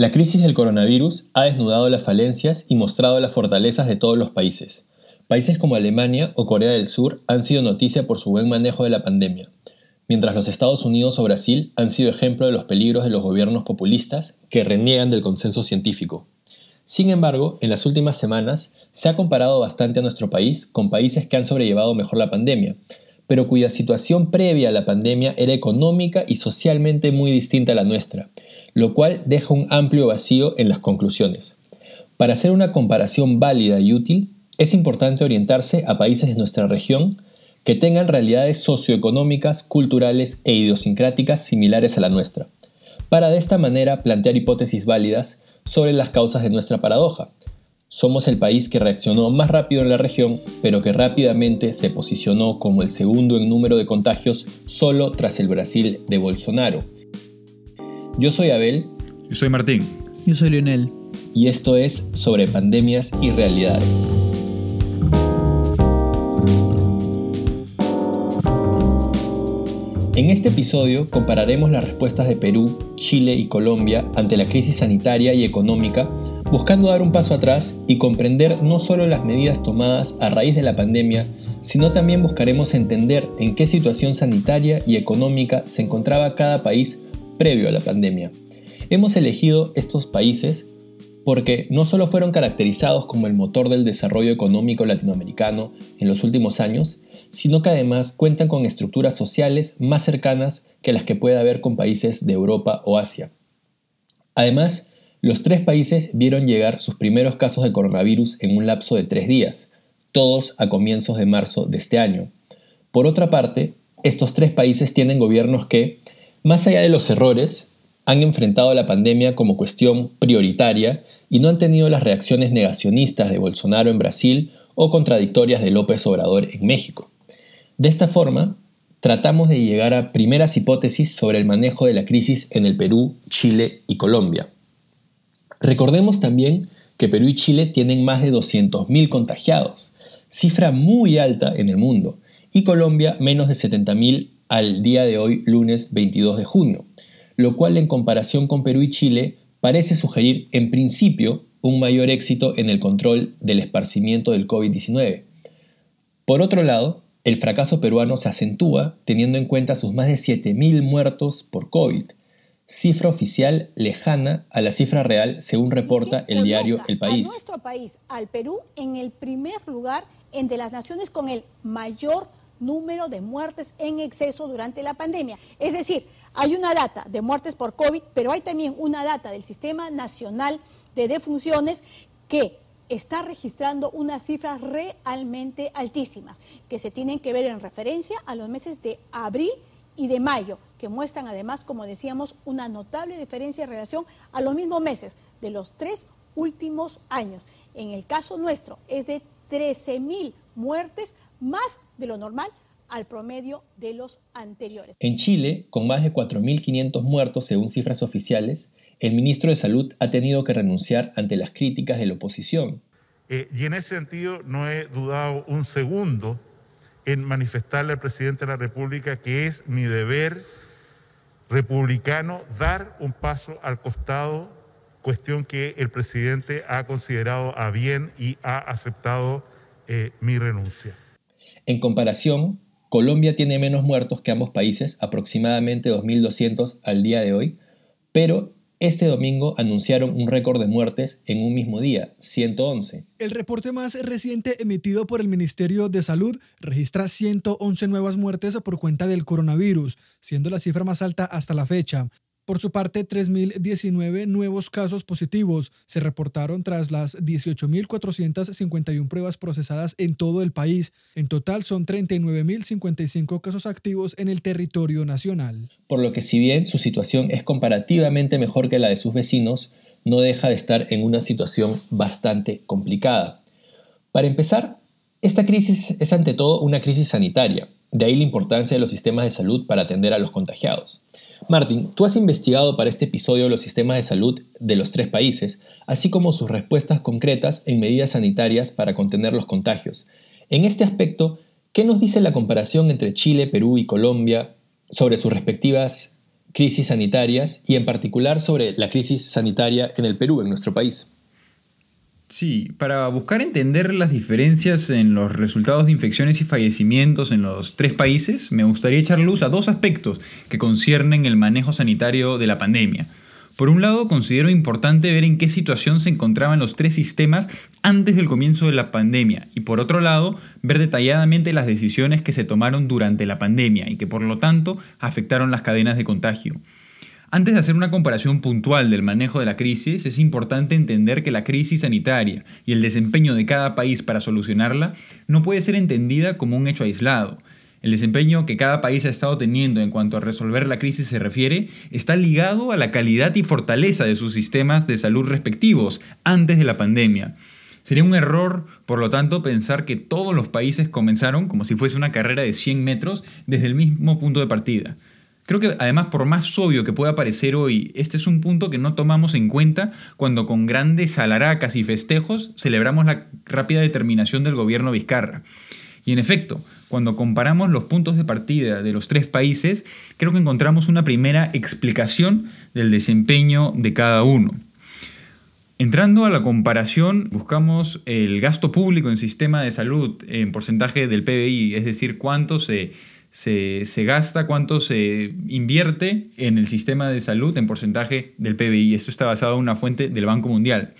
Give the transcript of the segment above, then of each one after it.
La crisis del coronavirus ha desnudado las falencias y mostrado las fortalezas de todos los países. Países como Alemania o Corea del Sur han sido noticia por su buen manejo de la pandemia, mientras los Estados Unidos o Brasil han sido ejemplo de los peligros de los gobiernos populistas que reniegan del consenso científico. Sin embargo, en las últimas semanas se ha comparado bastante a nuestro país con países que han sobrellevado mejor la pandemia, pero cuya situación previa a la pandemia era económica y socialmente muy distinta a la nuestra, lo cual deja un amplio vacío en las conclusiones. Para hacer una comparación válida y útil, es importante orientarse a países de nuestra región que tengan realidades socioeconómicas, culturales e idiosincráticas similares a la nuestra, para de esta manera plantear hipótesis válidas sobre las causas de nuestra paradoja. Somos el país que reaccionó más rápido en la región, pero que rápidamente se posicionó como el segundo en número de contagios solo tras el Brasil de Bolsonaro, yo soy Abel. Yo soy Martín. Yo soy Lionel. Y esto es sobre pandemias y realidades. En este episodio compararemos las respuestas de Perú, Chile y Colombia ante la crisis sanitaria y económica, buscando dar un paso atrás y comprender no solo las medidas tomadas a raíz de la pandemia, sino también buscaremos entender en qué situación sanitaria y económica se encontraba cada país previo a la pandemia. Hemos elegido estos países porque no solo fueron caracterizados como el motor del desarrollo económico latinoamericano en los últimos años, sino que además cuentan con estructuras sociales más cercanas que las que puede haber con países de Europa o Asia. Además, los tres países vieron llegar sus primeros casos de coronavirus en un lapso de tres días, todos a comienzos de marzo de este año. Por otra parte, estos tres países tienen gobiernos que, más allá de los errores, han enfrentado la pandemia como cuestión prioritaria y no han tenido las reacciones negacionistas de Bolsonaro en Brasil o contradictorias de López Obrador en México. De esta forma, tratamos de llegar a primeras hipótesis sobre el manejo de la crisis en el Perú, Chile y Colombia. Recordemos también que Perú y Chile tienen más de 200.000 contagiados, cifra muy alta en el mundo, y Colombia menos de 70.000 al día de hoy, lunes 22 de junio, lo cual en comparación con Perú y Chile parece sugerir en principio un mayor éxito en el control del esparcimiento del COVID-19. Por otro lado, el fracaso peruano se acentúa teniendo en cuenta sus más de 7.000 muertos por COVID, cifra oficial lejana a la cifra real según reporta el diario El País. A nuestro país, al Perú, en el primer lugar entre las naciones con el mayor número de muertes en exceso durante la pandemia. Es decir, hay una data de muertes por COVID, pero hay también una data del Sistema Nacional de Defunciones que está registrando unas cifras realmente altísimas, que se tienen que ver en referencia a los meses de abril y de mayo, que muestran además, como decíamos, una notable diferencia en relación a los mismos meses de los tres últimos años. En el caso nuestro es de 13 mil muertes más de lo normal al promedio de los anteriores. En Chile, con más de 4.500 muertos según cifras oficiales, el ministro de Salud ha tenido que renunciar ante las críticas de la oposición. Eh, y en ese sentido no he dudado un segundo en manifestarle al presidente de la República que es mi deber republicano dar un paso al costado, cuestión que el presidente ha considerado a bien y ha aceptado eh, mi renuncia. En comparación, Colombia tiene menos muertos que ambos países, aproximadamente 2.200 al día de hoy, pero este domingo anunciaron un récord de muertes en un mismo día, 111. El reporte más reciente emitido por el Ministerio de Salud registra 111 nuevas muertes por cuenta del coronavirus, siendo la cifra más alta hasta la fecha. Por su parte, 3.019 nuevos casos positivos se reportaron tras las 18.451 pruebas procesadas en todo el país. En total son 39.055 casos activos en el territorio nacional. Por lo que si bien su situación es comparativamente mejor que la de sus vecinos, no deja de estar en una situación bastante complicada. Para empezar, esta crisis es ante todo una crisis sanitaria, de ahí la importancia de los sistemas de salud para atender a los contagiados. Martin, tú has investigado para este episodio los sistemas de salud de los tres países, así como sus respuestas concretas en medidas sanitarias para contener los contagios. En este aspecto, ¿qué nos dice la comparación entre Chile, Perú y Colombia sobre sus respectivas crisis sanitarias y en particular sobre la crisis sanitaria en el Perú, en nuestro país. Sí, para buscar entender las diferencias en los resultados de infecciones y fallecimientos en los tres países, me gustaría echar luz a dos aspectos que conciernen el manejo sanitario de la pandemia. Por un lado, considero importante ver en qué situación se encontraban los tres sistemas antes del comienzo de la pandemia y por otro lado, ver detalladamente las decisiones que se tomaron durante la pandemia y que por lo tanto afectaron las cadenas de contagio. Antes de hacer una comparación puntual del manejo de la crisis, es importante entender que la crisis sanitaria y el desempeño de cada país para solucionarla no puede ser entendida como un hecho aislado. El desempeño que cada país ha estado teniendo en cuanto a resolver la crisis se refiere está ligado a la calidad y fortaleza de sus sistemas de salud respectivos antes de la pandemia. Sería un error, por lo tanto, pensar que todos los países comenzaron como si fuese una carrera de 100 metros desde el mismo punto de partida. Creo que además, por más obvio que pueda parecer hoy, este es un punto que no tomamos en cuenta cuando con grandes alaracas y festejos celebramos la rápida determinación del gobierno Vizcarra. Y en efecto, cuando comparamos los puntos de partida de los tres países, creo que encontramos una primera explicación del desempeño de cada uno. Entrando a la comparación, buscamos el gasto público en sistema de salud en porcentaje del PBI, es decir, cuánto se se, gasta, cuánto se invierte en el sistema de salud en porcentaje del PBI. Esto está basado en una fuente del Banco Mundial.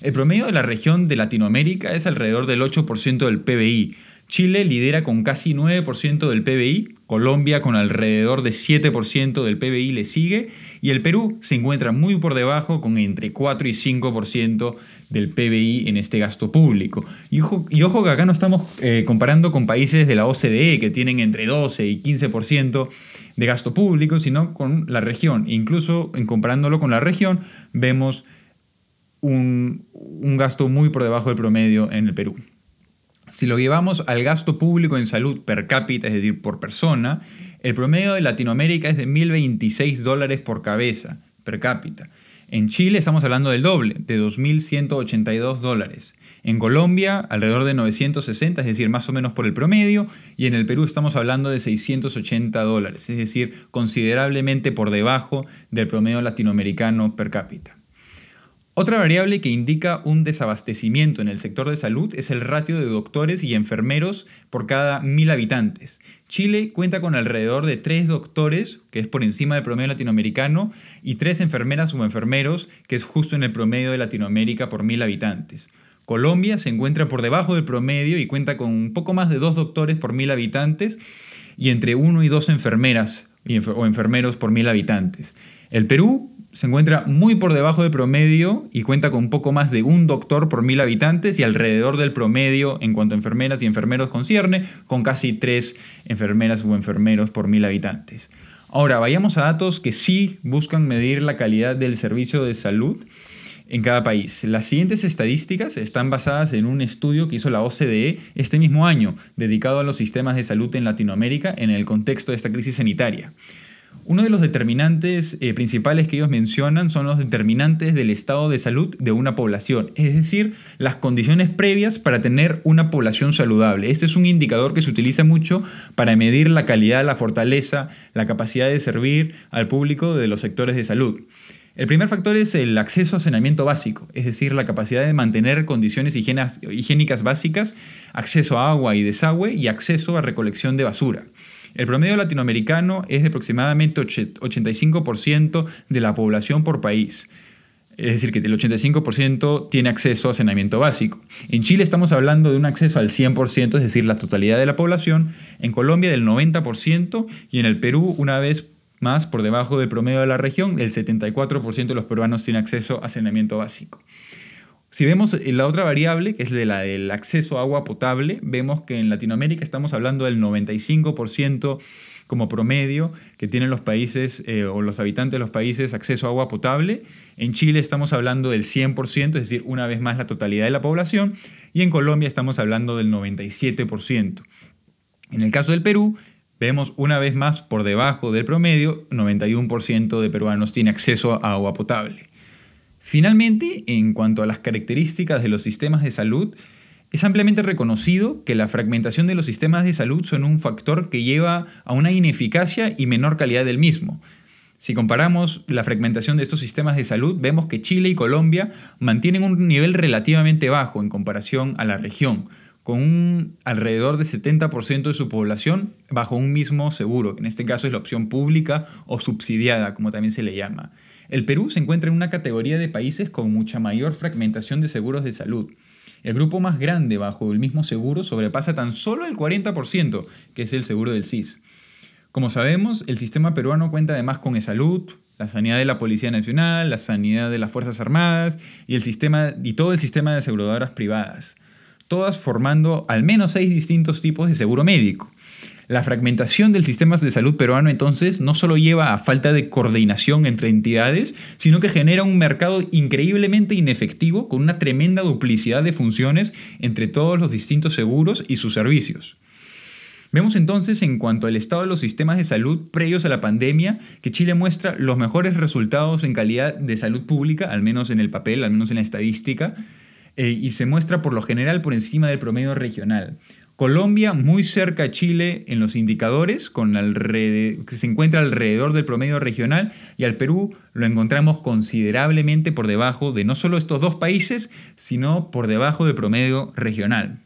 El promedio de la región de Latinoamérica es alrededor del 8% del PBI. Chile lidera con casi 9% del PBI, Colombia con alrededor de 7% del PBI le sigue y el Perú se encuentra muy por debajo con entre 4 y 5% del PBI en este gasto público. Y ojo, que acá no estamos eh, comparando con países de la OCDE que tienen entre 12 y 15% de gasto público, sino con la región. incluso en comparándolo con la región, vemos un, un gasto muy por debajo del promedio en el Perú. Si lo llevamos al gasto público en salud per cápita, es decir, por persona, el promedio de Latinoamérica es de 1.026 dólares por cabeza per cápita. En Chile estamos hablando del doble, de 2.182 dólares. En Colombia, alrededor de 960, es decir, más o menos por el promedio. Y en el Perú estamos hablando de 680 dólares, es decir, considerablemente por debajo del promedio latinoamericano per cápita. Otra variable que indica un desabastecimiento en el sector de salud es el ratio de doctores y enfermeros por cada mil habitantes. Chile cuenta con alrededor de tres doctores, que es por encima del promedio latinoamericano, y tres enfermeras o enfermeros, que es justo en el promedio de Latinoamérica por mil habitantes. Colombia se encuentra por debajo del promedio y cuenta con un poco más de dos doctores por mil habitantes y entre uno y dos enfermeras o enfermeros por mil habitantes. El Perú se encuentra muy por debajo del promedio y cuenta con poco más de un doctor por mil habitantes y alrededor del promedio en cuanto a enfermeras y enfermeros concierne, con casi tres enfermeras o enfermeros por mil habitantes. Ahora, vayamos a datos que sí buscan medir la calidad del servicio de salud en cada país. Las siguientes estadísticas están basadas en un estudio que hizo la OCDE este mismo año, dedicado a los sistemas de salud en Latinoamérica en el contexto de esta crisis sanitaria. Uno de los determinantes eh, principales que ellos mencionan son los determinantes del estado de salud de una población, es decir, las condiciones previas para tener una población saludable. Este es un indicador que se utiliza mucho para medir la calidad, la fortaleza, la capacidad de servir al público de los sectores de salud. El primer factor es el acceso a saneamiento básico, es decir, la capacidad de mantener condiciones higiénicas básicas, acceso a agua y desagüe y acceso a recolección de basura. El promedio latinoamericano es de aproximadamente 85% de la población por país. Es decir, que el 85% tiene acceso a saneamiento básico. En Chile estamos hablando de un acceso al 100%, es decir, la totalidad de la población. En Colombia del 90% y en el Perú, una vez más por debajo del promedio de la región, el 74% de los peruanos tiene acceso a saneamiento básico. Si vemos la otra variable, que es de la del acceso a agua potable, vemos que en Latinoamérica estamos hablando del 95% como promedio que tienen los países eh, o los habitantes de los países acceso a agua potable. En Chile estamos hablando del 100%, es decir, una vez más la totalidad de la población. Y en Colombia estamos hablando del 97%. En el caso del Perú, vemos una vez más por debajo del promedio, 91% de peruanos tiene acceso a agua potable. Finalmente, en cuanto a las características de los sistemas de salud, es ampliamente reconocido que la fragmentación de los sistemas de salud son un factor que lleva a una ineficacia y menor calidad del mismo. Si comparamos la fragmentación de estos sistemas de salud, vemos que Chile y Colombia mantienen un nivel relativamente bajo en comparación a la región, con un alrededor de 70% de su población bajo un mismo seguro, que en este caso es la opción pública o subsidiada, como también se le llama. El Perú se encuentra en una categoría de países con mucha mayor fragmentación de seguros de salud. El grupo más grande bajo el mismo seguro sobrepasa tan solo el 40%, que es el seguro del CIS. Como sabemos, el sistema peruano cuenta además con e-salud, la sanidad de la Policía Nacional, la sanidad de las Fuerzas Armadas y, el sistema, y todo el sistema de aseguradoras privadas, todas formando al menos seis distintos tipos de seguro médico. La fragmentación del sistema de salud peruano entonces no solo lleva a falta de coordinación entre entidades, sino que genera un mercado increíblemente inefectivo con una tremenda duplicidad de funciones entre todos los distintos seguros y sus servicios. Vemos entonces en cuanto al estado de los sistemas de salud previos a la pandemia que Chile muestra los mejores resultados en calidad de salud pública, al menos en el papel, al menos en la estadística, eh, y se muestra por lo general por encima del promedio regional. Colombia muy cerca a Chile en los indicadores, que se encuentra alrededor del promedio regional, y al Perú lo encontramos considerablemente por debajo de no solo estos dos países, sino por debajo del promedio regional.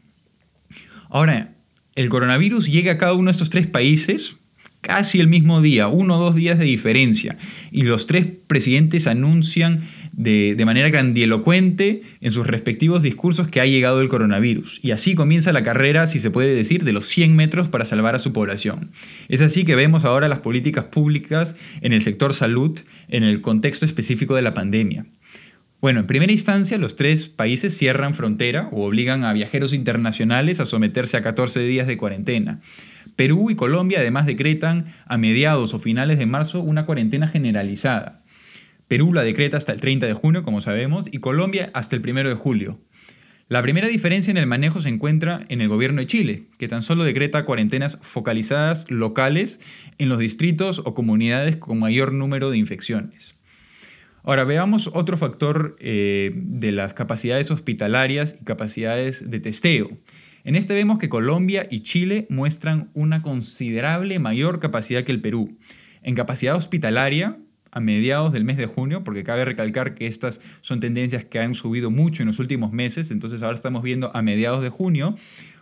Ahora, el coronavirus llega a cada uno de estos tres países casi el mismo día, uno o dos días de diferencia, y los tres presidentes anuncian de, manera grandielocuente en sus respectivos discursos que ha llegado el coronavirus. Y así comienza la carrera, si se puede decir, de los 100 metros para salvar a su población. Es así que vemos ahora las políticas públicas en el sector salud en el contexto específico de la pandemia. Bueno, en primera instancia, los tres países cierran frontera o obligan a viajeros internacionales a someterse a 14 días de cuarentena. Perú y Colombia además decretan a mediados o finales de marzo una cuarentena generalizada. Perú la decreta hasta el 30 de junio, como sabemos, y Colombia hasta el 1 de julio. La primera diferencia en el manejo se encuentra en el gobierno de Chile, que tan solo decreta cuarentenas focalizadas locales en los distritos o comunidades con mayor número de infecciones. Ahora veamos otro factor eh, de las capacidades hospitalarias y capacidades de testeo. En este vemos que Colombia y Chile muestran una considerable mayor capacidad que el Perú. En capacidad hospitalaria, a mediados del mes de junio, porque cabe recalcar que estas son tendencias que han subido mucho en los últimos meses, entonces ahora estamos viendo a mediados de junio,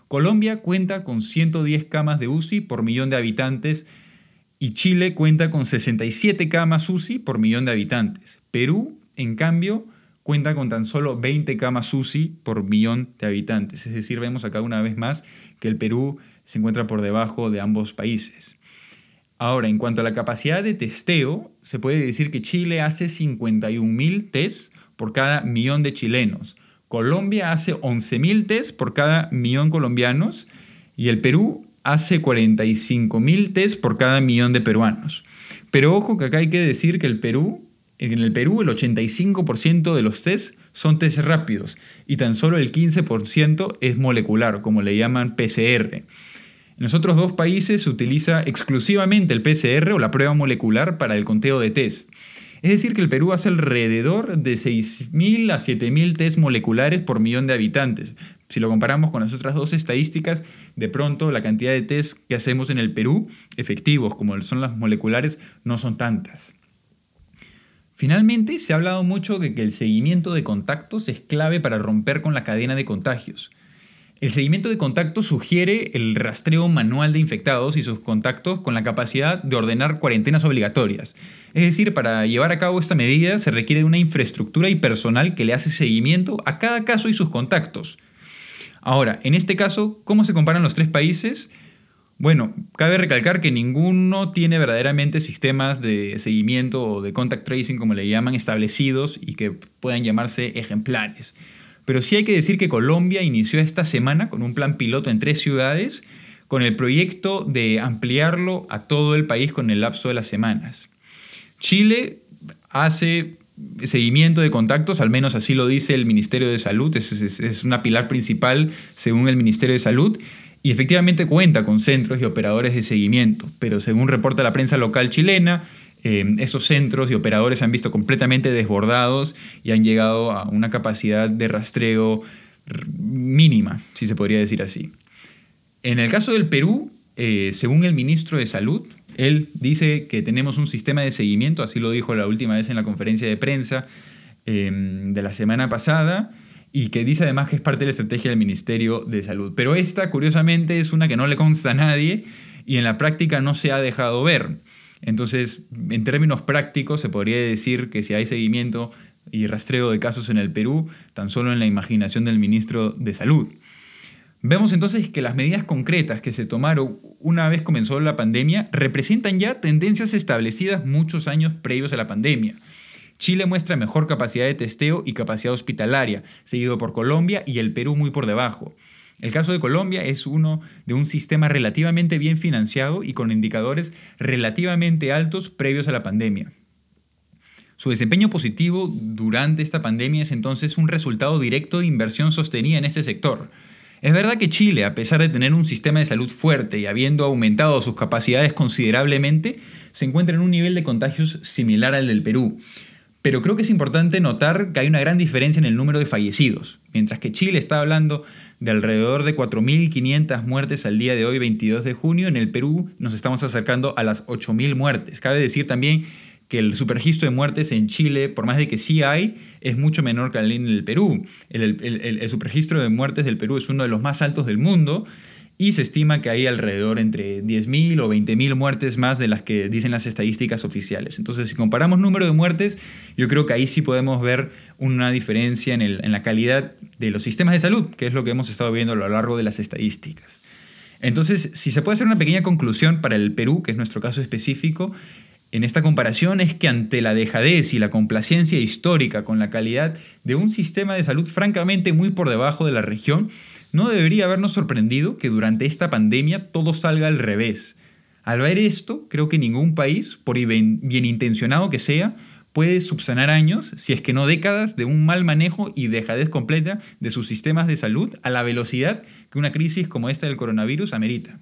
Colombia cuenta con 110 camas de UCI por millón de habitantes y Chile cuenta con 67 camas UCI por millón de habitantes. Perú, en cambio, cuenta con tan solo 20 camas UCI por millón de habitantes. Es decir, vemos acá una vez más que el Perú se encuentra por debajo de ambos países. Ahora, en cuanto a la capacidad de testeo, se puede decir que Chile hace 51.000 tests por cada millón de chilenos. Colombia hace 11.000 tests por cada millón colombianos y el Perú hace 45.000 tests por cada millón de peruanos. Pero ojo que acá hay que decir que el Perú, en el Perú el 85% de los tests son tests rápidos y tan solo el 15% es molecular, como le llaman PCR. En los otros dos países se utiliza exclusivamente el PCR o la prueba molecular para el conteo de test. Es decir, que el Perú hace alrededor de 6.000 a 7.000 test moleculares por millón de habitantes. Si lo comparamos con las otras dos estadísticas, de pronto la cantidad de test que hacemos en el Perú, efectivos como son las moleculares, no son tantas. Finalmente, se ha hablado mucho de que el seguimiento de contactos es clave para romper con la cadena de contagios. El seguimiento de contactos sugiere el rastreo manual de infectados y sus contactos con la capacidad de ordenar cuarentenas obligatorias. Es decir, para llevar a cabo esta medida se requiere de una infraestructura y personal que le hace seguimiento a cada caso y sus contactos. Ahora, en este caso, ¿cómo se comparan los tres países? Bueno, cabe recalcar que ninguno tiene verdaderamente sistemas de seguimiento o de contact tracing, como le llaman, establecidos y que puedan llamarse ejemplares. Pero sí hay que decir que Colombia inició esta semana con un plan piloto en tres ciudades, con el proyecto de ampliarlo a todo el país con el lapso de las semanas. Chile hace seguimiento de contactos, al menos así lo dice el Ministerio de Salud, es, una pilar principal según el Ministerio de Salud, y efectivamente cuenta con centros y operadores de seguimiento, pero según reporta la prensa local chilena, eh, esos centros y operadores se han visto completamente desbordados y han llegado a una capacidad de rastreo mínima, si se podría decir así. En el caso del Perú, eh, según el ministro de Salud, Él dice que tenemos un sistema de seguimiento, así lo dijo la última vez en la conferencia de prensa em, de la semana pasada, y que dice además que es parte de la estrategia del Ministerio de Salud. Pero esta, curiosamente, es una que no le consta a nadie y en la práctica no se ha dejado ver. Entonces, en términos prácticos, se podría decir que si hay seguimiento y rastreo de casos en el Perú, tan solo en la imaginación del ministro de Salud. Vemos entonces que las medidas concretas que se tomaron una vez comenzó la pandemia representan ya tendencias establecidas muchos años previos a la pandemia. Chile muestra mejor capacidad de testeo y capacidad hospitalaria, seguido por Colombia y el Perú muy por debajo. El caso de Colombia es uno de un sistema relativamente bien financiado y con indicadores relativamente altos previos a la pandemia. Su desempeño positivo durante esta pandemia es entonces un resultado directo de inversión sostenida en este sector. Es verdad que Chile, a pesar de tener un sistema de salud fuerte y habiendo aumentado sus capacidades considerablemente, se encuentra en un nivel de contagios similar al del Perú. Pero creo que es importante notar que hay una gran diferencia en el número de fallecidos. Mientras que Chile está hablando de alrededor de 4.500 muertes al día de hoy, 22 de junio, en el Perú nos estamos acercando a las 8.000 muertes. Cabe decir también que el superregistro de muertes en Chile, por más de que sí hay, es mucho menor que el en el Perú. El, el, el, superregistro de muertes del Perú es uno de los más altos del mundo y se estima que hay alrededor entre 10.000 o 20.000 muertes más de las que dicen las estadísticas oficiales. Entonces, si comparamos número de muertes, yo creo que ahí sí podemos ver una diferencia en, en la calidad de los sistemas de salud, que es lo que hemos estado viendo a lo largo de las estadísticas. Entonces, si se puede hacer una pequeña conclusión para el Perú, que es nuestro caso específico, en esta comparación es que ante la dejadez y la complacencia histórica con la calidad de un sistema de salud francamente muy por debajo de la región, no debería habernos sorprendido que durante esta pandemia todo salga al revés. Al ver esto, creo que ningún país, por bien, intencionado que sea, puede subsanar años, si es que no décadas, de un mal manejo y dejadez completa de sus sistemas de salud a la velocidad que una crisis como esta del coronavirus amerita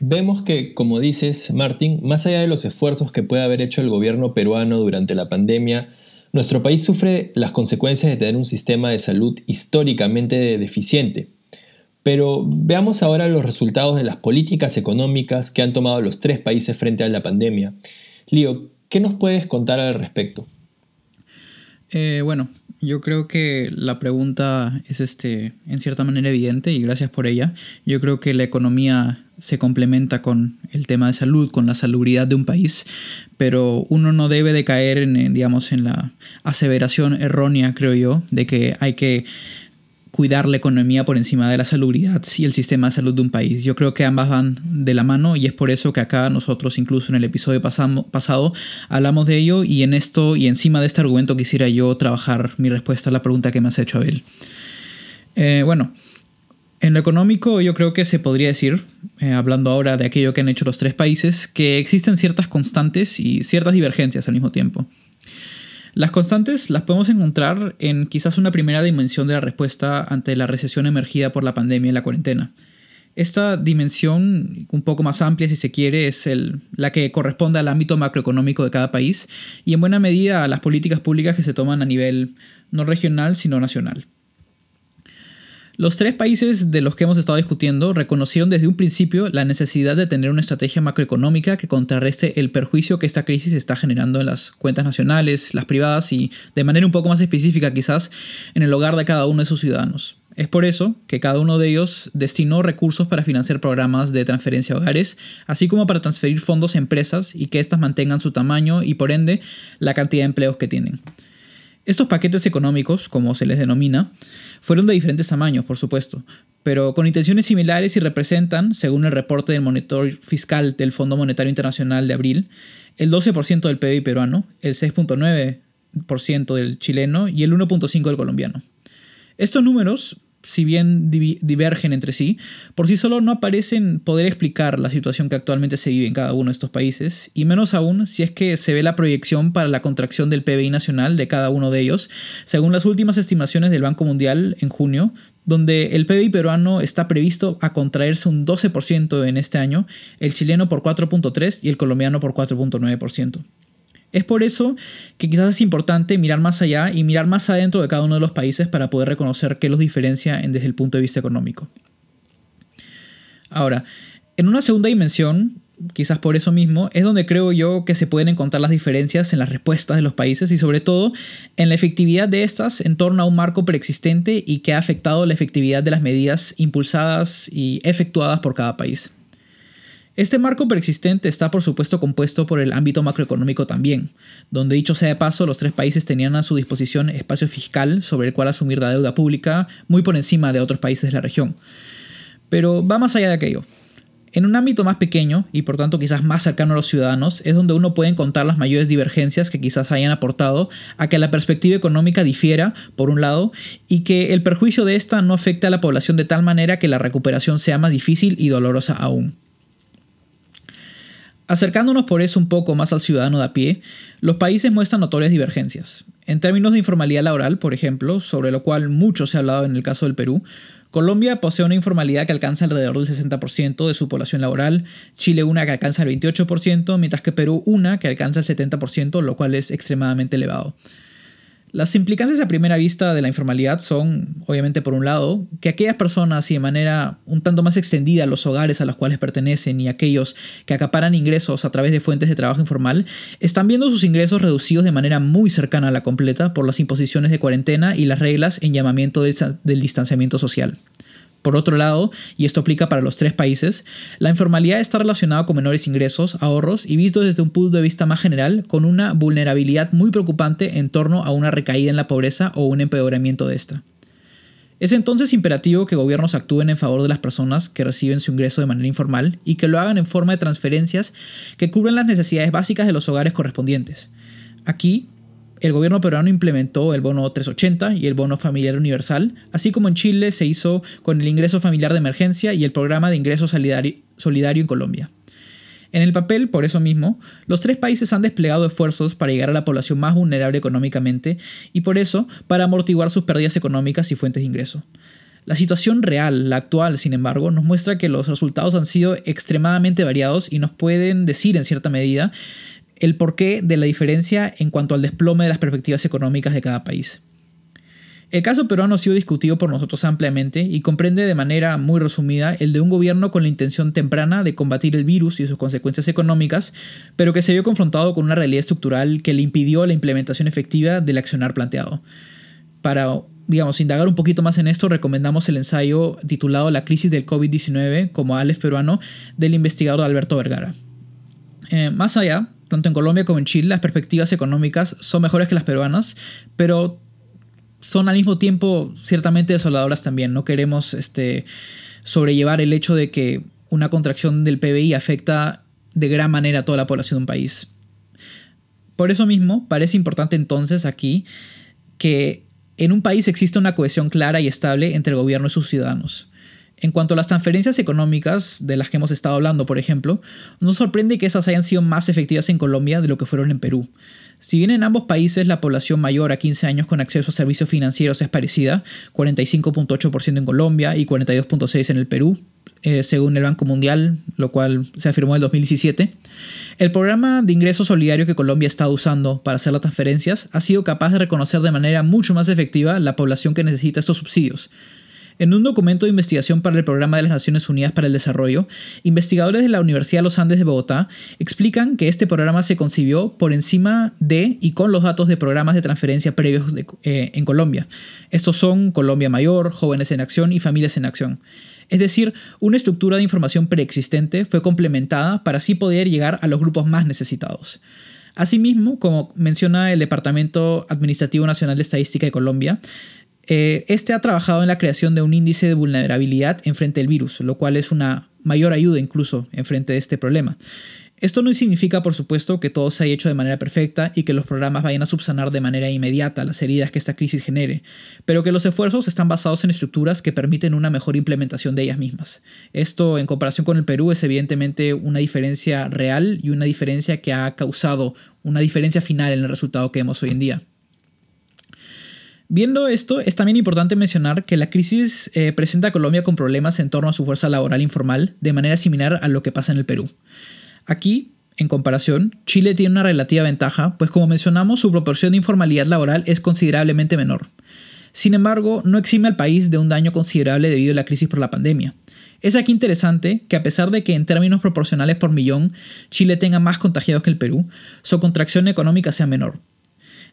vemos que, como dices, Martín, más allá de los esfuerzos que puede haber hecho el gobierno peruano durante la pandemia, nuestro país sufre las consecuencias de tener un sistema de salud históricamente deficiente. Pero veamos ahora los resultados de las políticas económicas que han tomado los tres países frente a la pandemia. Lío, ¿qué nos puedes contar al respecto? Eh, bueno, yo creo que la pregunta es este, en cierta manera evidente y gracias por ella. Yo creo que la economía se complementa con el tema de salud, con la salubridad de un país, pero uno no debe de caer en, digamos, en la aseveración errónea, creo yo, de que hay que cuidar la economía por encima de la salubridad y el sistema de salud de un país. Yo creo que ambas van de la mano y es por eso que acá nosotros incluso en el episodio pasado hablamos de ello y en esto y encima de este argumento quisiera yo trabajar mi respuesta a la pregunta que me has hecho Abel. Eh, bueno, en lo económico yo creo que se podría decir, eh, hablando ahora de aquello que han hecho los tres países, que existen ciertas constantes y ciertas divergencias al mismo tiempo. Las constantes las podemos encontrar en quizás una primera dimensión de la respuesta ante la recesión emergida por la pandemia y la cuarentena. Esta dimensión, un poco más amplia si se quiere, es la que corresponde al ámbito macroeconómico de cada país y en buena medida a las políticas públicas que se toman a nivel no regional sino nacional. Los tres países de los que hemos estado discutiendo reconocieron desde un principio la necesidad de tener una estrategia macroeconómica que contrarreste el perjuicio que esta crisis está generando en las cuentas nacionales, las privadas y, de manera un poco más específica quizás, en el hogar de cada uno de sus ciudadanos. Es por eso que cada uno de ellos destinó recursos para financiar programas de transferencia a hogares, así como para transferir fondos a empresas y que éstas mantengan su tamaño y por ende la cantidad de empleos que tienen. Estos paquetes económicos, como se les denomina, fueron de diferentes tamaños, por supuesto, pero con intenciones similares y representan, según el reporte del monitor fiscal del Fondo Monetario Internacional de abril, el 12% del PIB peruano, el 6.9% del chileno y el 1.5% del colombiano. Estos números si bien divergen entre sí, por sí solo no aparecen poder explicar la situación que actualmente se vive en cada uno de estos países, y menos aún si es que se ve la proyección para la contracción del PBI nacional de cada uno de ellos, según las últimas estimaciones del Banco Mundial en junio, donde el PBI peruano está previsto a contraerse un 12% en este año, el chileno por 4.3% y el colombiano por 4.9%. Es por eso que quizás es importante mirar más allá y mirar más adentro de cada uno de los países para poder reconocer qué los diferencia desde el punto de vista económico. Ahora, En una segunda dimensión, quizás por eso mismo, es donde creo yo que se pueden encontrar las diferencias en las respuestas de los países y sobre todo en la efectividad de estas en torno a un marco preexistente y que ha afectado la efectividad de las medidas impulsadas y efectuadas por cada país. Este marco preexistente está por supuesto compuesto por el ámbito macroeconómico también, donde dicho sea de paso los tres países tenían a su disposición espacio fiscal sobre el cual asumir la deuda pública muy por encima de otros países de la región. Pero va más allá de aquello. En un ámbito más pequeño y por tanto quizás más cercano a los ciudadanos es donde uno puede encontrar las mayores divergencias que quizás hayan aportado a que la perspectiva económica difiera, por un lado, y que el perjuicio de esta no afecte a la población de tal manera que la recuperación sea más difícil y dolorosa aún. Acercándonos por eso un poco más al ciudadano de a pie, los países muestran notorias divergencias. En términos de informalidad laboral, por ejemplo, sobre lo cual mucho se ha hablado en el caso del Perú, Colombia posee una informalidad que alcanza alrededor del 60% de su población laboral, Chile una que alcanza el 28%, mientras que Perú una que alcanza el 70%, lo cual es extremadamente elevado. Las implicancias a primera vista de la informalidad son, obviamente, por un lado, que aquellas personas y de manera un tanto más extendida los hogares a los cuales pertenecen y aquellos que acaparan ingresos a través de fuentes de trabajo informal, están viendo sus ingresos reducidos de manera muy cercana a la completa por las imposiciones de cuarentena y las reglas en llamamiento del distanciamiento social. Por otro lado, y esto aplica para los tres países, la informalidad está relacionada con menores ingresos, ahorros y visto desde un punto de vista más general con una vulnerabilidad muy preocupante en torno a una recaída en la pobreza o un empeoramiento de esta. Es entonces imperativo que gobiernos actúen en favor de las personas que reciben su ingreso de manera informal y que lo hagan en forma de transferencias que cubran las necesidades básicas de los hogares correspondientes. Aquí, el gobierno peruano implementó el bono 380 y el bono familiar universal, así como en Chile se hizo con el ingreso familiar de emergencia y el programa de ingreso solidario en Colombia. En el papel, por eso mismo, los tres países han desplegado esfuerzos para llegar a la población más vulnerable económicamente y por eso para amortiguar sus pérdidas económicas y fuentes de ingreso. La situación real, la actual, sin embargo, nos muestra que los resultados han sido extremadamente variados y nos pueden decir en cierta medida el porqué de la diferencia en cuanto al desplome de las perspectivas económicas de cada país. El caso peruano ha sido discutido por nosotros ampliamente y comprende de manera muy resumida el de un gobierno con la intención temprana de combatir el virus y sus consecuencias económicas, pero que se vio confrontado con una realidad estructural que le impidió la implementación efectiva del accionar planteado. Para, digamos, indagar un poquito más en esto, recomendamos el ensayo titulado La crisis del COVID-19 como Alex peruano del investigador Alberto Vergara. Eh, más allá, tanto en Colombia como en Chile, las perspectivas económicas son mejores que las peruanas, pero son al mismo tiempo ciertamente desoladoras también. No queremos este, sobrellevar el hecho de que una contracción del PBI afecta de gran manera a toda la población de un país. Por eso mismo, parece importante entonces aquí que en un país exista una cohesión clara y estable entre el gobierno y sus ciudadanos. En cuanto a las transferencias económicas de las que hemos estado hablando, por ejemplo, nos sorprende que esas hayan sido más efectivas en Colombia de lo que fueron en Perú. Si bien en ambos países la población mayor a 15 años con acceso a servicios financieros es parecida, 45.8% en Colombia y 42.6% en el Perú, eh, según el Banco Mundial, lo cual se afirmó en 2017, el programa de ingreso solidario que Colombia está usando para hacer las transferencias ha sido capaz de reconocer de manera mucho más efectiva la población que necesita estos subsidios, en un documento de investigación para el Programa de las Naciones Unidas para el Desarrollo, investigadores de la Universidad de los Andes de Bogotá explican que este programa se concibió por encima de y con los datos de programas de transferencia previos eh, en Colombia. Estos son Colombia Mayor, Jóvenes en Acción y Familias en Acción. Es decir, una estructura de información preexistente fue complementada para así poder llegar a los grupos más necesitados. Asimismo, como menciona el Departamento Administrativo Nacional de Estadística de Colombia, eh, este ha trabajado en la creación de un índice de vulnerabilidad en frente del virus, lo cual es una mayor ayuda incluso en frente de este problema. Esto no significa, por supuesto, que todo se haya hecho de manera perfecta y que los programas vayan a subsanar de manera inmediata las heridas que esta crisis genere, pero que los esfuerzos están basados en estructuras que permiten una mejor implementación de ellas mismas. Esto, en comparación con el Perú, es evidentemente una diferencia real y una diferencia que ha causado una diferencia final en el resultado que vemos hoy en día. Viendo esto, es también importante mencionar que la crisis eh, presenta a Colombia con problemas en torno a su fuerza laboral informal, de manera similar a lo que pasa en el Perú. Aquí, en comparación, Chile tiene una relativa ventaja, pues como mencionamos, su proporción de informalidad laboral es considerablemente menor. Sin embargo, no exime al país de un daño considerable debido a la crisis por la pandemia. Es aquí interesante que a pesar de que en términos proporcionales por millón Chile tenga más contagiados que el Perú, su contracción económica sea menor.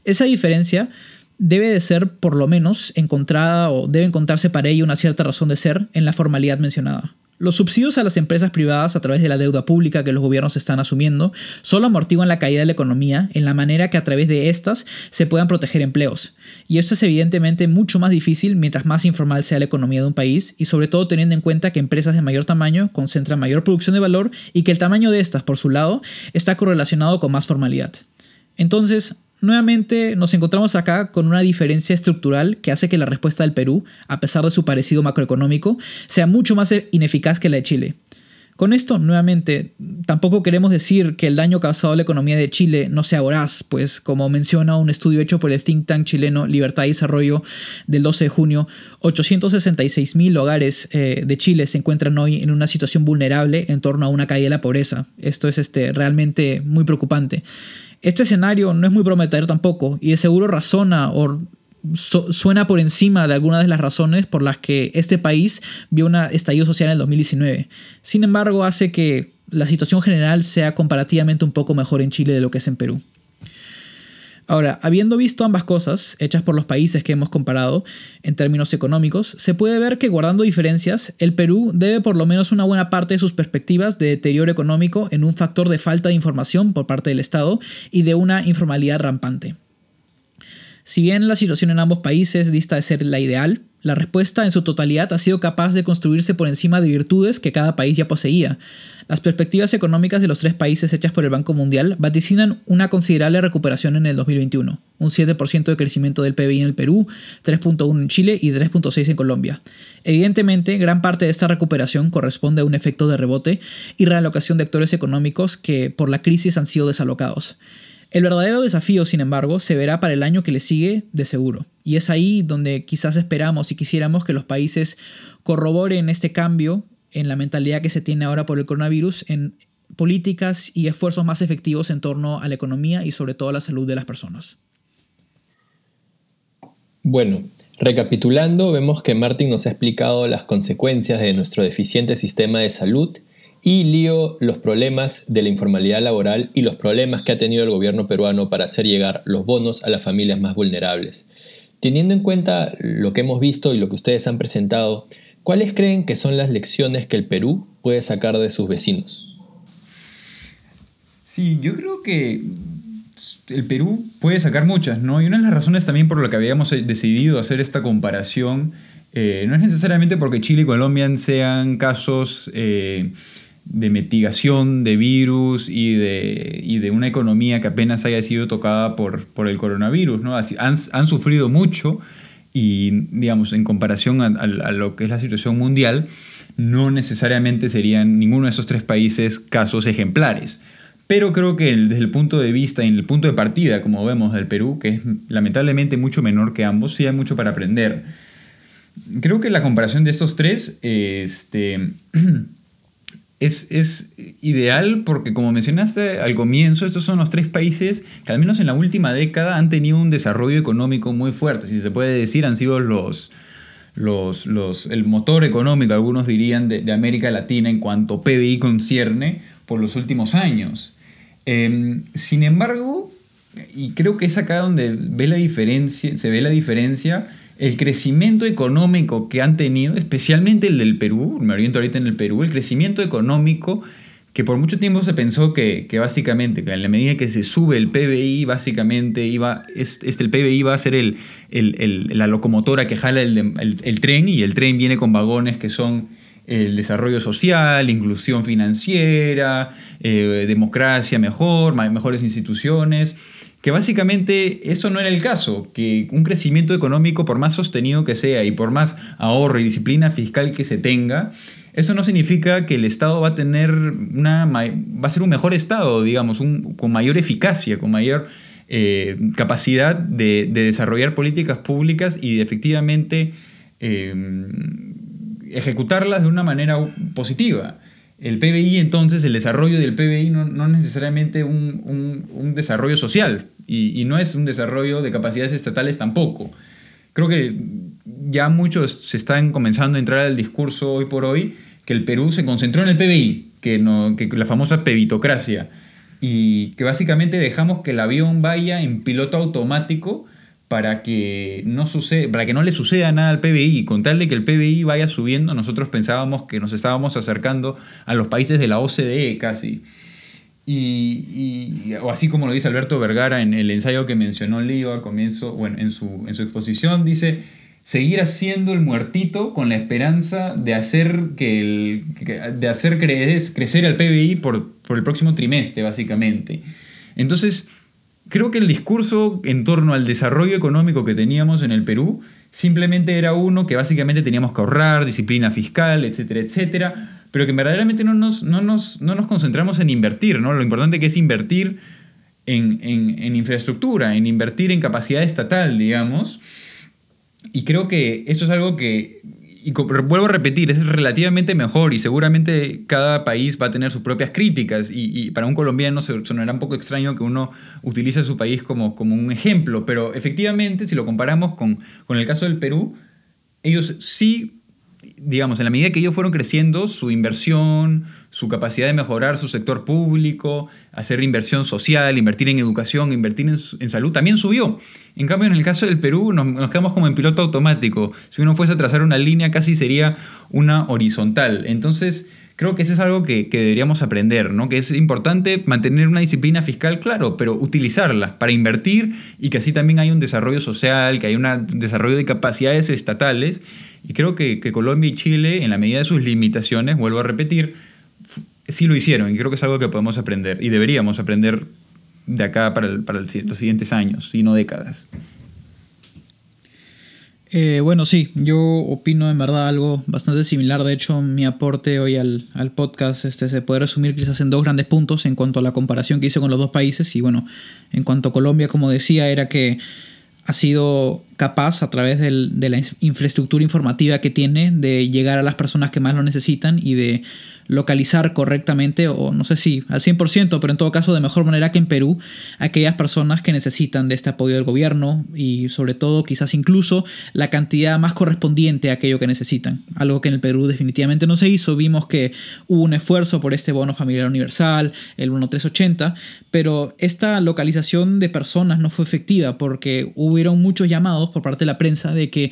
Esa diferencia debe de ser por lo menos encontrada o debe encontrarse para ello una cierta razón de ser en la formalidad mencionada. Los subsidios a las empresas privadas a través de la deuda pública que los gobiernos están asumiendo solo amortiguan la caída de la economía en la manera que a través de estas se puedan proteger empleos. Y esto es evidentemente mucho más difícil mientras más informal sea la economía de un país y sobre todo teniendo en cuenta que empresas de mayor tamaño concentran mayor producción de valor y que el tamaño de estas, por su lado, está correlacionado con más formalidad. Entonces, Nuevamente nos encontramos acá con una diferencia estructural que hace que la respuesta del Perú, a pesar de su parecido macroeconómico, sea mucho más ineficaz que la de Chile. Con esto, nuevamente, tampoco queremos decir que el daño causado a la economía de Chile no sea voraz, pues como menciona un estudio hecho por el think tank chileno Libertad y Desarrollo del 12 de junio, 866 mil hogares eh, de Chile se encuentran hoy en una situación vulnerable en torno a una caída de la pobreza. Esto es este, realmente muy preocupante. Este escenario no es muy prometedor tampoco y de seguro razona o suena por encima de algunas de las razones por las que este país vio un estallido social en el 2019. Sin embargo, hace que la situación general sea comparativamente un poco mejor en Chile de lo que es en Perú. Ahora, habiendo visto ambas cosas, hechas por los países que hemos comparado en términos económicos, se puede ver que guardando diferencias, el Perú debe por lo menos una buena parte de sus perspectivas de deterioro económico en un factor de falta de información por parte del Estado y de una informalidad rampante. Si bien la situación en ambos países dista de ser la ideal, la respuesta en su totalidad ha sido capaz de construirse por encima de virtudes que cada país ya poseía. Las perspectivas económicas de los tres países hechas por el Banco Mundial vaticinan una considerable recuperación en el 2021, un 7% de crecimiento del PBI en el Perú, 3.1 en Chile y 3.6 en Colombia. Evidentemente, gran parte de esta recuperación corresponde a un efecto de rebote y realocación de actores económicos que por la crisis han sido desalocados. El verdadero desafío, sin embargo, se verá para el año que le sigue de seguro. Y es ahí donde quizás esperamos y quisiéramos que los países corroboren este cambio en la mentalidad que se tiene ahora por el coronavirus en políticas y esfuerzos más efectivos en torno a la economía y sobre todo a la salud de las personas. Bueno, recapitulando, vemos que Martin nos ha explicado las consecuencias de nuestro deficiente sistema de salud y lío los problemas de la informalidad laboral y los problemas que ha tenido el gobierno peruano para hacer llegar los bonos a las familias más vulnerables. Teniendo en cuenta lo que hemos visto y lo que ustedes han presentado, ¿cuáles creen que son las lecciones que el Perú puede sacar de sus vecinos? Sí, yo creo que el Perú puede sacar muchas, ¿no? Y una de las razones también por la que habíamos decidido hacer esta comparación eh, no es necesariamente porque Chile y Colombia sean casos eh, de mitigación de virus y de, y de una economía que apenas haya sido tocada por, por el coronavirus. ¿no? Han, han, sufrido mucho y, digamos, en comparación a, lo que es la situación mundial, no necesariamente serían ninguno de esos tres países casos ejemplares. Pero creo que desde el punto de vista y en el punto de partida, como vemos del Perú, que es lamentablemente mucho menor que ambos, sí hay mucho para aprender. Creo que la comparación de estos tres, este, es, ideal porque, como mencionaste al comienzo, estos son los tres países que al menos en la última década han tenido un desarrollo económico muy fuerte. Si se puede decir, han sido los, los, los el motor económico, algunos dirían, de, América Latina en cuanto PBI concierne por los últimos años. Em, sin embargo, y creo que es acá donde ve la diferencia, se ve la diferencia, el crecimiento económico que han tenido, especialmente el del Perú, me oriento ahorita en el Perú, el crecimiento económico que por mucho tiempo se pensó que, básicamente, que en la medida que se sube el PBI, básicamente iba, este, el PBI va a ser el, la locomotora que jala el, tren y el tren viene con vagones que son el desarrollo social, inclusión financiera, eh, democracia mejor, mejores instituciones que básicamente eso no era el caso, que un crecimiento económico, por más sostenido que sea y por más ahorro y disciplina fiscal que se tenga, eso no significa que el Estado va a tener una va a ser un mejor Estado, digamos, con mayor eficacia, con mayor eh, capacidad de, desarrollar políticas públicas y efectivamente eh, ejecutarlas de una manera positiva. El PBI entonces, el desarrollo del PBI no, no necesariamente un, un, desarrollo social y, y, no es un desarrollo de capacidades estatales tampoco. creo que ya muchos se están comenzando a entrar al discurso hoy por hoy que el Perú se concentró en el PBI, que, no, que la famosa pebitocracia, y que básicamente dejamos que el avión vaya en piloto automático para que no suceda, para que no le suceda nada al PBI. Con tal de que el PBI vaya subiendo, nosotros pensábamos que nos estábamos acercando a los países de la OCDE casi. Y, o así como lo dice Alberto Vergara en el ensayo que mencionó Leo al comienzo, bueno, en su, en su exposición, dice, seguir haciendo el muertito con la esperanza de hacer, que el, de hacer crecer al PBI por, por el próximo trimestre, básicamente. Entonces, creo que el discurso en torno al desarrollo económico que teníamos en el Perú simplemente era uno que básicamente teníamos que ahorrar, disciplina fiscal, etcétera, etcétera, pero que verdaderamente no nos, no nos, no nos concentramos en invertir, ¿no? Lo importante que es invertir en, en, en infraestructura, en invertir en capacidad estatal, digamos, y creo que eso es algo que, y vuelvo a repetir, es relativamente mejor y seguramente cada país va a tener sus propias críticas y, para un colombiano sonará un poco extraño que uno utilice su país como, como un ejemplo, pero efectivamente si lo comparamos con, con el caso del Perú, ellos sí, digamos, en la medida que ellos fueron creciendo, su inversión, su capacidad de mejorar su sector público, hacer inversión social, invertir en educación, invertir en, salud, también subió. En cambio, en el caso del Perú nos, quedamos como en piloto automático. Si uno fuese a trazar una línea, casi sería una horizontal. Entonces, creo que eso es algo que, deberíamos aprender, ¿no? Que es importante mantener una disciplina fiscal, claro, pero utilizarla para invertir y que así también hay un desarrollo social, que hay un desarrollo de capacidades estatales. Y creo que Colombia y Chile, en la medida de sus limitaciones, vuelvo a repetir, sí lo hicieron y creo que es algo que podemos aprender y deberíamos aprender de acá para, los siguientes años y no décadas. Eh, bueno, sí, yo opino en verdad algo bastante similar. De hecho, mi aporte hoy al, podcast este, se puede resumir quizás en dos grandes puntos en cuanto a la comparación que hice con los dos países. Y bueno, en cuanto a Colombia, como decía, era que ha sido capaz a través de la infraestructura informativa que tiene de llegar a las personas que más lo necesitan y de localizar correctamente, o no sé si al 100%, pero en todo caso de mejor manera que en Perú, aquellas personas que necesitan de este apoyo del gobierno y sobre todo quizás incluso la cantidad más correspondiente a aquello que necesitan. Algo que en el Perú definitivamente no se hizo. Vimos que hubo un esfuerzo por este bono familiar universal, el 1380, pero esta localización de personas no fue efectiva porque hubieron muchos llamados por parte de la prensa de que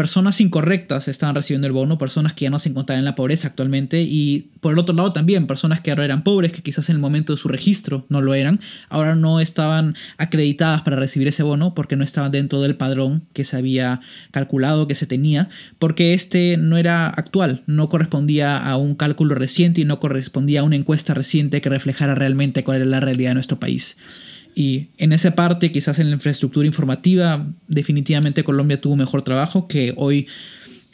personas incorrectas estaban recibiendo el bono, personas que ya no se encontraban en la pobreza actualmente y por el otro lado también personas que ahora eran pobres, que quizás en el momento de su registro no lo eran, ahora no estaban acreditadas para recibir ese bono porque no estaban dentro del padrón que se había calculado que se tenía, porque este no era actual, no correspondía a un cálculo reciente y no correspondía a una encuesta reciente que reflejara realmente cuál era la realidad de nuestro país. Y en esa parte, quizás en la infraestructura informativa, definitivamente Colombia tuvo mejor trabajo que hoy,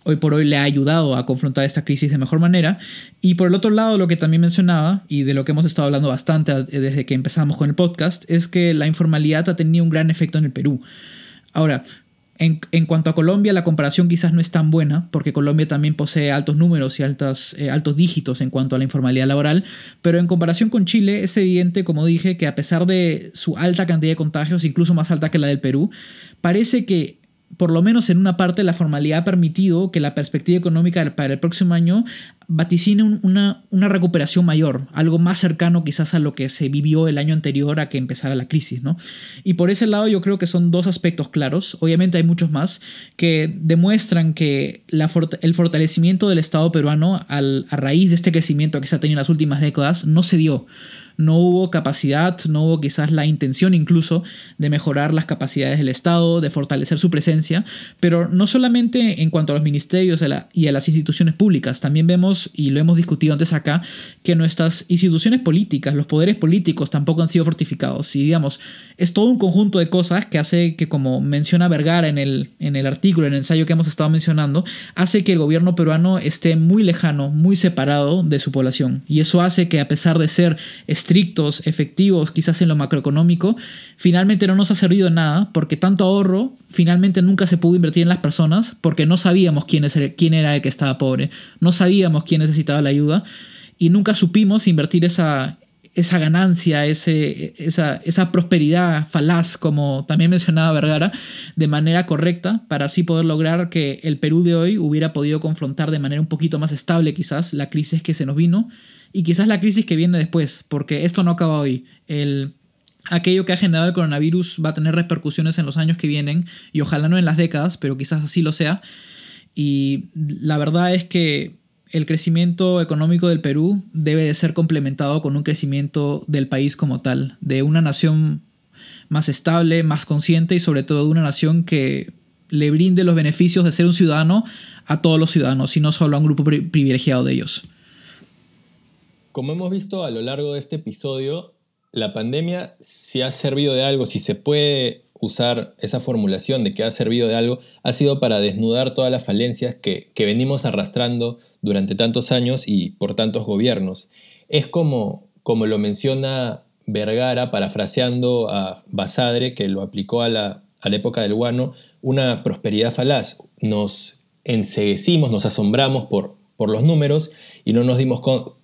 hoy por hoy le ha ayudado a confrontar esta crisis de mejor manera. Y por el otro lado, lo que también mencionaba, y de lo que hemos estado hablando bastante desde que empezamos con el podcast, es que la informalidad ha tenido un gran efecto en el Perú. Ahora, en, cuanto a Colombia, la comparación quizás no es tan buena, porque Colombia también posee altos números y altas, eh, altos dígitos en cuanto a la informalidad laboral, pero en comparación con Chile es evidente, como dije, que a pesar de su alta cantidad de contagios, incluso más alta que la del Perú, parece que por lo menos en una parte, la formalidad ha permitido que la perspectiva económica para el próximo año vaticine una, una, recuperación mayor, algo más cercano quizás a lo que se vivió el año anterior a que empezara la crisis, ¿no? Y por ese lado yo creo que son dos aspectos claros, obviamente hay muchos más, que demuestran que la, el fortalecimiento del Estado peruano al, a raíz de este crecimiento que se ha tenido en las últimas décadas no se dio no hubo capacidad, no hubo quizás la intención incluso de mejorar las capacidades del Estado, de fortalecer su presencia, pero no solamente en cuanto a los ministerios y a las instituciones públicas, también vemos, y lo hemos discutido antes acá, que nuestras instituciones políticas, los poderes políticos tampoco han sido fortificados. Y digamos, es todo un conjunto de cosas que hace que, como menciona Vergara en el, en el artículo, en el ensayo que hemos estado mencionando, hace que el gobierno peruano esté muy lejano, muy separado de su población. Y eso hace que a pesar de ser estrictos, efectivos, quizás en lo macroeconómico, finalmente no nos ha servido nada porque tanto ahorro finalmente nunca se pudo invertir en las personas porque no sabíamos quién, es quién era el que estaba pobre, no sabíamos quién necesitaba la ayuda y nunca supimos invertir esa, esa ganancia, ese, esa, esa, prosperidad falaz, como también mencionaba Vergara, de manera correcta, para así poder lograr que el Perú de hoy hubiera podido confrontar de manera un poquito más estable quizás la crisis que se nos vino y quizás la crisis que viene después, porque esto no acaba hoy. El, aquello que ha generado el coronavirus va a tener repercusiones en los años que vienen y ojalá no en las décadas, pero quizás así lo sea. Y la verdad es que el crecimiento económico del Perú debe de ser complementado con un crecimiento del país como tal, de una nación más estable, más consciente y sobre todo de una nación que le brinde los beneficios de ser un ciudadano a todos los ciudadanos y no solo a un grupo privilegiado de ellos. Como hemos visto a lo largo de este episodio, la pandemia si ha servido de algo, si se puede usar esa formulación de que ha servido de algo ha sido para desnudar todas las falencias que, venimos arrastrando durante tantos años y por tantos gobiernos. Es como, como lo menciona Vergara, parafraseando a Basadre, que lo aplicó a la, a la época del guano, una prosperidad falaz. Nos enseguecimos, nos asombramos por, por los números y no nos dimos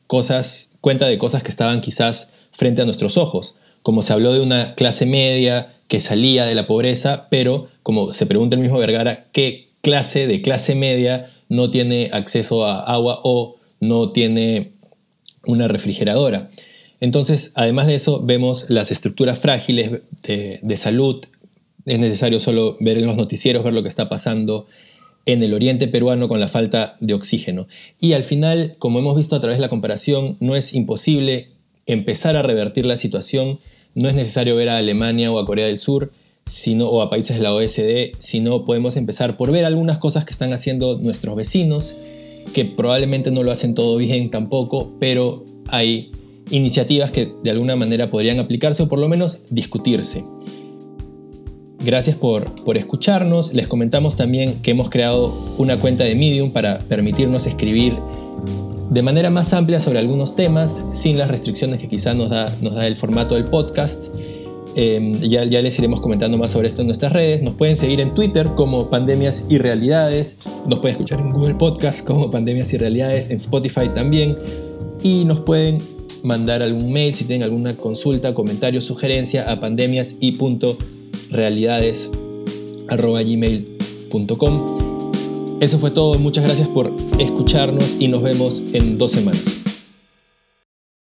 cosas, cuenta de cosas que estaban quizás frente a nuestros ojos. Como se habló de una clase media que salía de la pobreza, pero como se pregunta el mismo Vergara, ¿qué clase de clase media no tiene acceso a agua o no tiene una refrigeradora? Entonces, además de eso, vemos las estructuras frágiles de, salud. Es necesario solo ver en los noticieros, ver lo que está pasando en el oriente peruano con la falta de oxígeno. Y al final, como hemos visto a través de la comparación, no es imposible empezar a revertir la situación no es necesario ver a Alemania o a Corea del Sur sino, o a países de la OSD, sino podemos empezar por ver algunas cosas que están haciendo nuestros vecinos, que probablemente no lo hacen todo bien tampoco, pero hay iniciativas que de alguna manera podrían aplicarse o por lo menos discutirse. Gracias por, por escucharnos. Les comentamos también que hemos creado una cuenta de Medium para permitirnos escribir de manera más amplia sobre algunos temas, sin las restricciones que quizá nos da, el formato del podcast. Em, ya, les iremos comentando más sobre esto en nuestras redes. Nos pueden seguir en Twitter como Pandemias y Realidades. Nos pueden escuchar en Google Podcast como Pandemias y Realidades, en Spotify también. Y nos pueden mandar algún mail si tienen alguna consulta, comentario, sugerencia a pandemias y eso fue todo, muchas gracias por escucharnos y nos vemos en dos semanas.